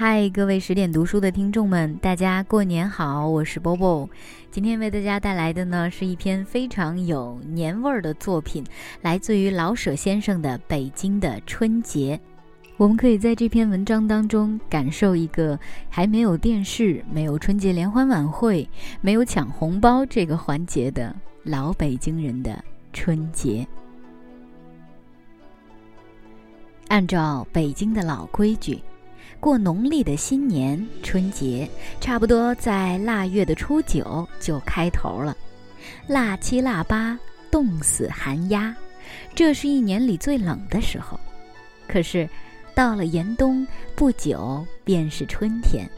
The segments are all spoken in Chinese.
嗨，各位十点读书的听众们，大家过年好！我是波波，今天为大家带来的呢是一篇非常有年味儿的作品，来自于老舍先生的《北京的春节》。我们可以在这篇文章当中感受一个还没有电视、没有春节联欢晚会、没有抢红包这个环节的老北京人的春节。按照北京的老规矩。过农历的新年春节，差不多在腊月的初九就开头了。腊七腊八，冻死寒鸦，这是一年里最冷的时候。可是，到了严冬不久便是春天，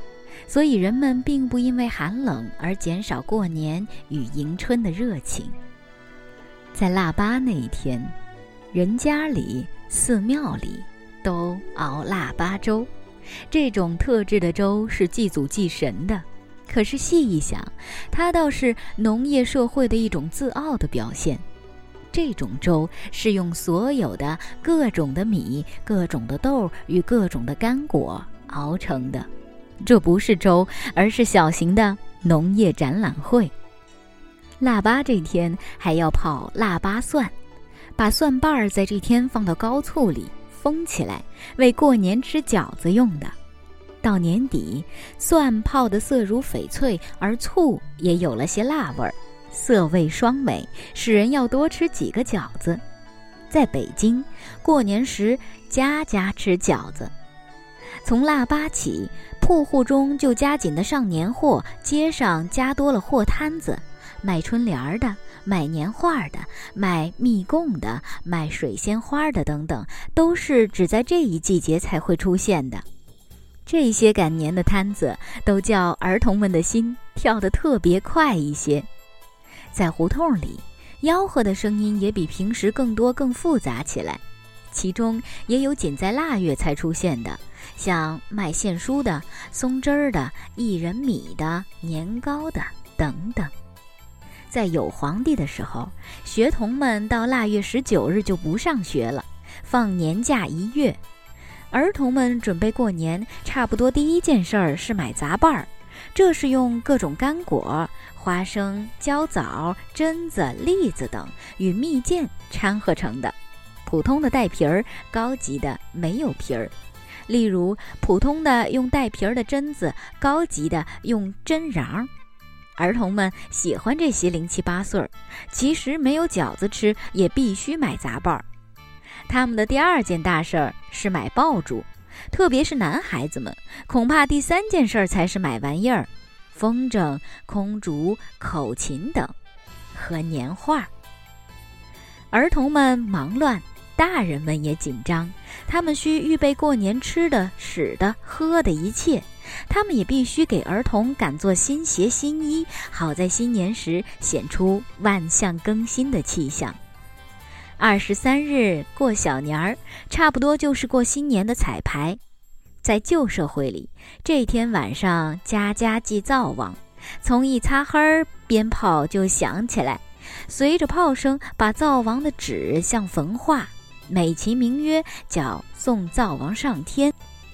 所以人们并不因为寒冷而减少过年与迎春的热情。在腊八那一天，人家里、寺庙里都熬腊八粥。这种特制的粥是祭祖祭神的，可是细一想，它倒是农业社会的一种自傲的表现。这种粥是用所有的各种的米、各种的豆与各种的干果熬成的，这不是粥，而是小型的农业展览会。腊八这天还要泡腊八蒜，把蒜瓣儿在这天放到高醋里。封起来，为过年吃饺子用的。到年底，蒜泡的色如翡翠，而醋也有了些辣味儿，色味双美，使人要多吃几个饺子。在北京，过年时家家吃饺子。从腊八起，铺户中就加紧的上年货，街上加多了货摊子，卖春联儿的。卖年画的、卖蜜供的、卖水仙花的等等，都是只在这一季节才会出现的。这些赶年的摊子都叫儿童们的心跳得特别快一些。在胡同里，吆喝的声音也比平时更多、更复杂起来。其中也有仅在腊月才出现的，像卖线书的、松枝儿的、薏仁米的、年糕的等等。在有皇帝的时候，学童们到腊月十九日就不上学了，放年假一月。儿童们准备过年，差不多第一件事儿是买杂拌儿，这是用各种干果、花生、焦枣、榛子、栗子等与蜜饯掺合成的。普通的带皮儿，高级的没有皮儿。例如，普通的用带皮儿的榛子，高级的用榛瓤。儿童们喜欢这些零七八碎儿，其实没有饺子吃也必须买杂拌儿。他们的第二件大事儿是买爆竹，特别是男孩子们，恐怕第三件事儿才是买玩意儿：风筝、空竹、口琴等和年画。儿童们忙乱，大人们也紧张，他们需预备过年吃的、使的、喝的一切。他们也必须给儿童赶做新鞋新衣，好在新年时显出万象更新的气象。二十三日过小年儿，差不多就是过新年的彩排。在旧社会里，这天晚上家家祭灶王，从一擦黑儿，鞭炮就响起来，随着炮声把灶王的纸像焚化，美其名曰叫送灶王上天。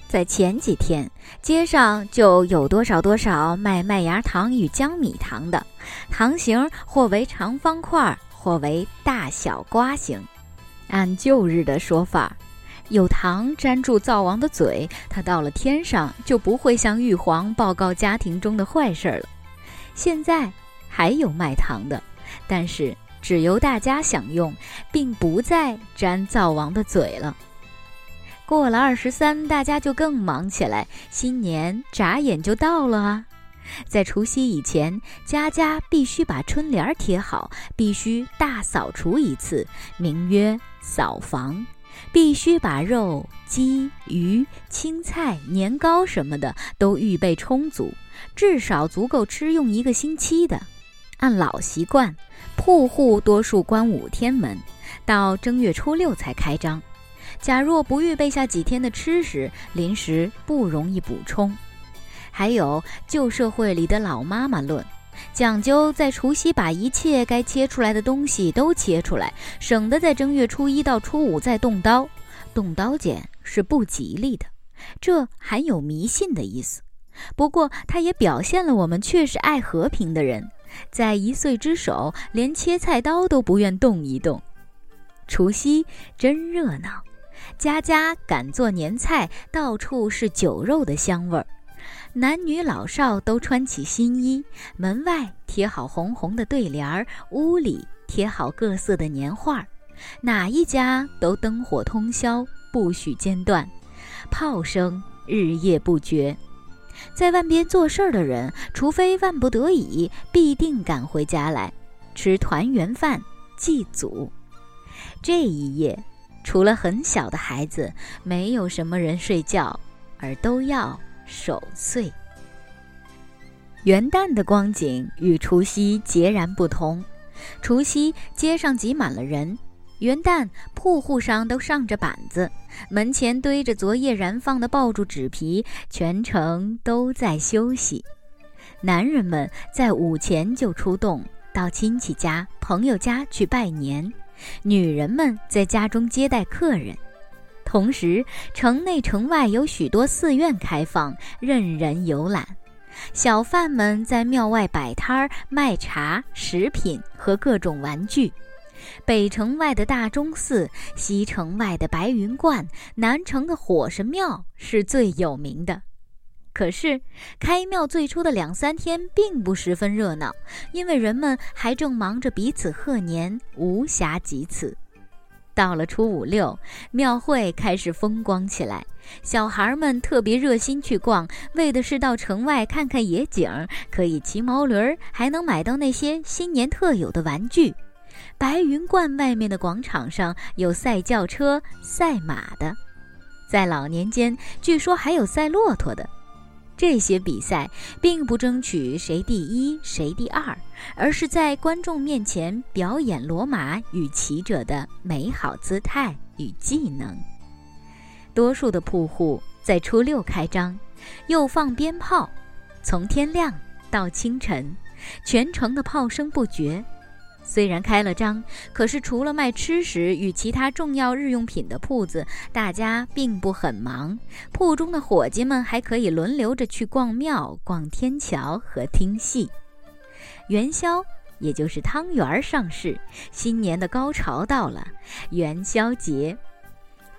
在前几天，街上就有多少多少卖麦芽糖与江米糖的，糖形或为长方块，或为大小瓜形。按旧日的说法，有糖粘住灶王的嘴，他到了天上就不会向玉皇报告家庭中的坏事了。现在还有卖糖的，但是只由大家享用，并不再粘灶王的嘴了。过了二十三，大家就更忙起来。新年眨眼就到了啊！在除夕以前，家家必须把春联贴好，必须大扫除一次，名曰扫房。必须把肉、鸡、鱼、青菜、年糕什么的都预备充足，至少足够吃用一个星期的。按老习惯，铺户多数关五天门，到正月初六才开张。假若不预备下几天的吃食，临时不容易补充。还有旧社会里的老妈妈论，讲究在除夕把一切该切出来的东西都切出来，省得在正月初一到初五再动刀。动刀剪是不吉利的，这含有迷信的意思。不过，它也表现了我们确实爱和平的人，在一岁之首，连切菜刀都不愿动一动。除夕真热闹，家家赶做年菜，到处是酒肉的香味儿。男女老少都穿起新衣，门外贴好红红的对联儿，屋里贴好各色的年画儿，哪一家都灯火通宵，不许间断，炮声日夜不绝。在外边做事儿的人，除非万不得已，必定赶回家来吃团圆饭，祭祖。这一夜，除了很小的孩子，没有什么人睡觉，而都要。守岁。元旦的光景与除夕截然不同。除夕街上挤满了人，元旦铺户上都上着板子，门前堆着昨夜燃放的爆竹纸皮，全城都在休息。男人们在午前就出动，到亲戚家、朋友家去拜年；女人们在家中接待客人。同时，城内城外有许多寺院开放，任人游览。小贩们在庙外摆摊儿卖茶、食品和各种玩具。北城外的大钟寺，西城外的白云观，南城的火神庙是最有名的。可是，开庙最初的两三天并不十分热闹，因为人们还正忙着彼此贺年，无暇及此。到了初五六，庙会开始风光起来。小孩们特别热心去逛，为的是到城外看看野景，可以骑毛驴，还能买到那些新年特有的玩具。白云观外面的广场上有赛轿车、赛马的，在老年间据说还有赛骆驼的。这些比赛并不争取谁第一谁第二，而是在观众面前表演罗马与骑者的美好姿态与技能。多数的铺户在初六开张，又放鞭炮，从天亮到清晨，全城的炮声不绝。虽然开了张，可是除了卖吃食与其他重要日用品的铺子，大家并不很忙。铺中的伙计们还可以轮流着去逛庙、逛天桥和听戏。元宵，也就是汤圆上市，新年的高潮到了。元宵节，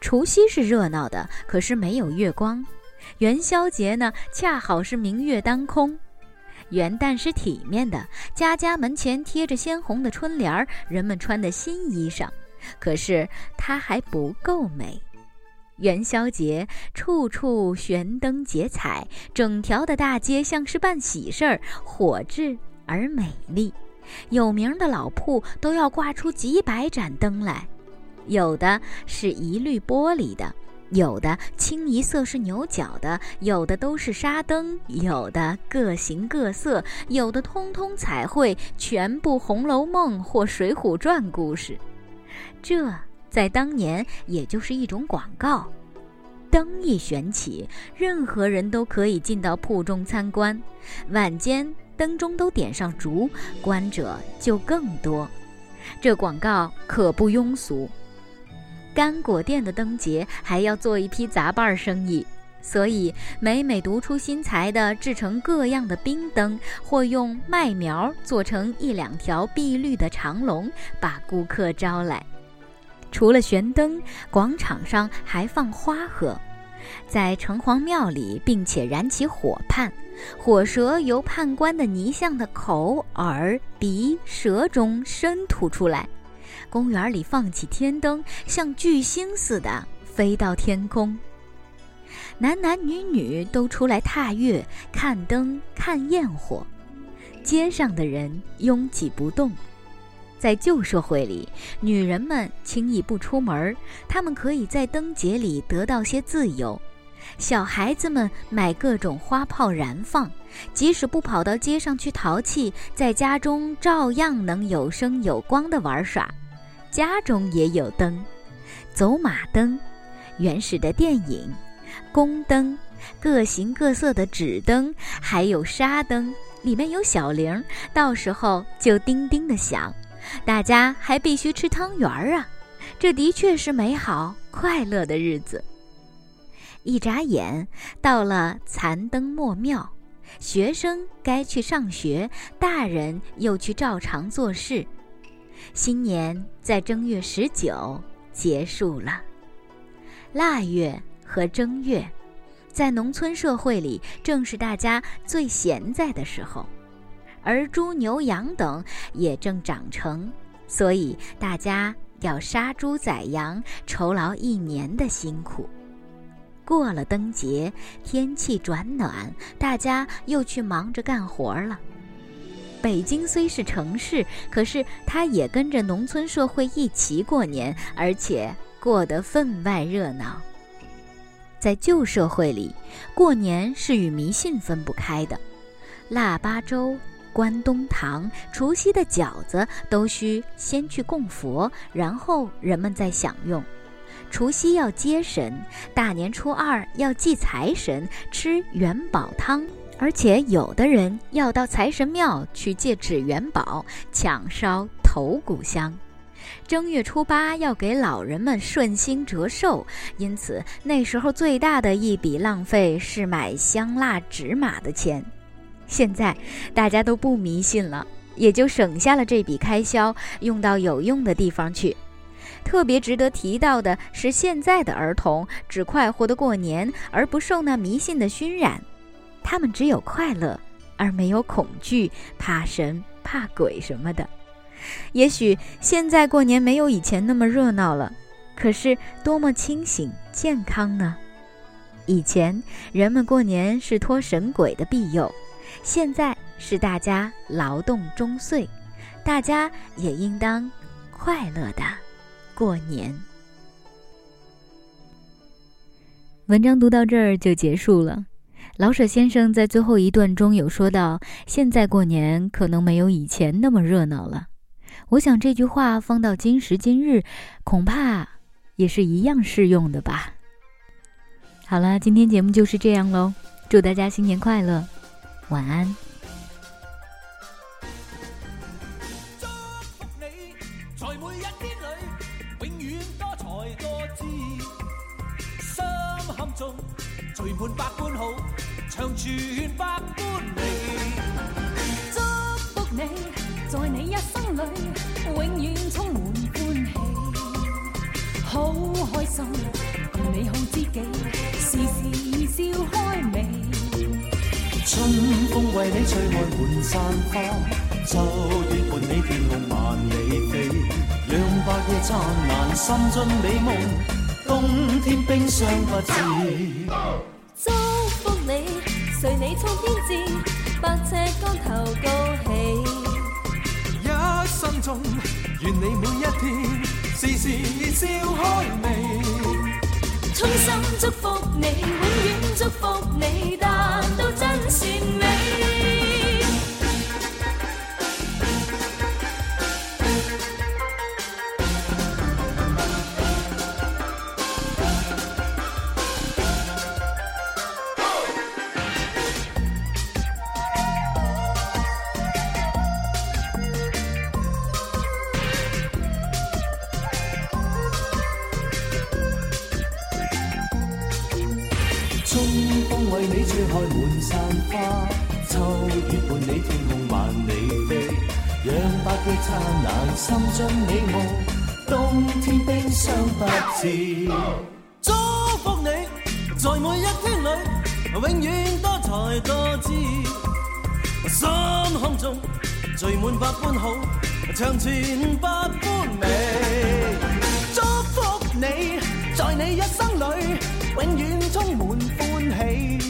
除夕是热闹的，可是没有月光；元宵节呢，恰好是明月当空。元旦是体面的，家家门前贴着鲜红的春联儿，人们穿的新衣裳。可是它还不够美。元宵节处处悬灯结彩，整条的大街像是办喜事儿，火炽而美丽。有名的老铺都要挂出几百盏灯来，有的是一律玻璃的。有的清一色是牛角的，有的都是沙灯，有的各形各色，有的通通彩绘，全部《红楼梦》或《水浒传》故事。这在当年也就是一种广告。灯一悬起，任何人都可以进到铺中参观。晚间灯中都点上烛，观者就更多。这广告可不庸俗。干果店的灯节还要做一批杂办生意，所以每每独出心裁地制成各样的冰灯，或用麦苗做成一两条碧绿的长龙，把顾客招来。除了悬灯，广场上还放花盒，在城隍庙里，并且燃起火畔，火舌由判官的泥像的口、耳、鼻、舌中伸吐出来。公园里放起天灯，像巨星似的飞到天空。男男女女都出来踏月、看灯、看焰火。街上的人拥挤不动。在旧社会里，女人们轻易不出门，她们可以在灯节里得到些自由。小孩子们买各种花炮燃放，即使不跑到街上去淘气，在家中照样能有声有光的玩耍。家中也有灯，走马灯，原始的电影，宫灯，各形各色的纸灯，还有沙灯，里面有小铃，到时候就叮叮的响。大家还必须吃汤圆儿啊！这的确是美好快乐的日子。一眨眼到了残灯末庙，学生该去上学，大人又去照常做事。新年在正月十九结束了。腊月和正月，在农村社会里，正是大家最闲在的时候，而猪牛羊等也正长成，所以大家要杀猪宰羊，酬劳一年的辛苦。过了灯节，天气转暖，大家又去忙着干活了。北京虽是城市，可是它也跟着农村社会一起过年，而且过得分外热闹。在旧社会里，过年是与迷信分不开的，腊八粥、关东糖、除夕的饺子都需先去供佛，然后人们再享用。除夕要接神，大年初二要祭财神，吃元宝汤，而且有的人要到财神庙去借纸元宝，抢烧头骨香。正月初八要给老人们顺心折寿，因此那时候最大的一笔浪费是买香蜡纸马的钱。现在大家都不迷信了，也就省下了这笔开销，用到有用的地方去。特别值得提到的是，现在的儿童只快活的过年，而不受那迷信的熏染。他们只有快乐，而没有恐惧、怕神、怕鬼什么的。也许现在过年没有以前那么热闹了，可是多么清醒、健康呢？以前人们过年是托神鬼的庇佑，现在是大家劳动终岁，大家也应当快乐的。过年，文章读到这儿就结束了。老舍先生在最后一段中有说到，现在过年可能没有以前那么热闹了。我想这句话放到今时今日，恐怕也是一样适用的吧。好了，今天节目就是这样喽，祝大家新年快乐，晚安。陪伴百般好，长存百般美。祝福你，在你一生里，永远充满欢喜。好开心，共你好知己，时时笑开眉。春风为你吹开满山花，秋月伴你天空万里飞，让白夜灿烂，心中美梦。冬天冰霜不至，祝福你，随你冲天志，百尺竿头高起。一生中，愿你每一天，事事笑开眉。衷心祝福你，吹开满山花，秋月伴你天空万里飞，让百季灿烂，心中美梦，冬天冰霜不至。祝福你，在每一天里，永远多才多姿，心胸中聚满百般好，长存百般美。祝福你，在你一生里，永远充满欢喜。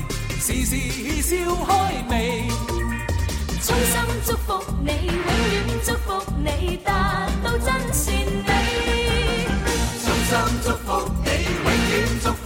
时时笑开眉，衷心祝福你，永远祝福你，达到真善美。衷心祝福你，永远祝福。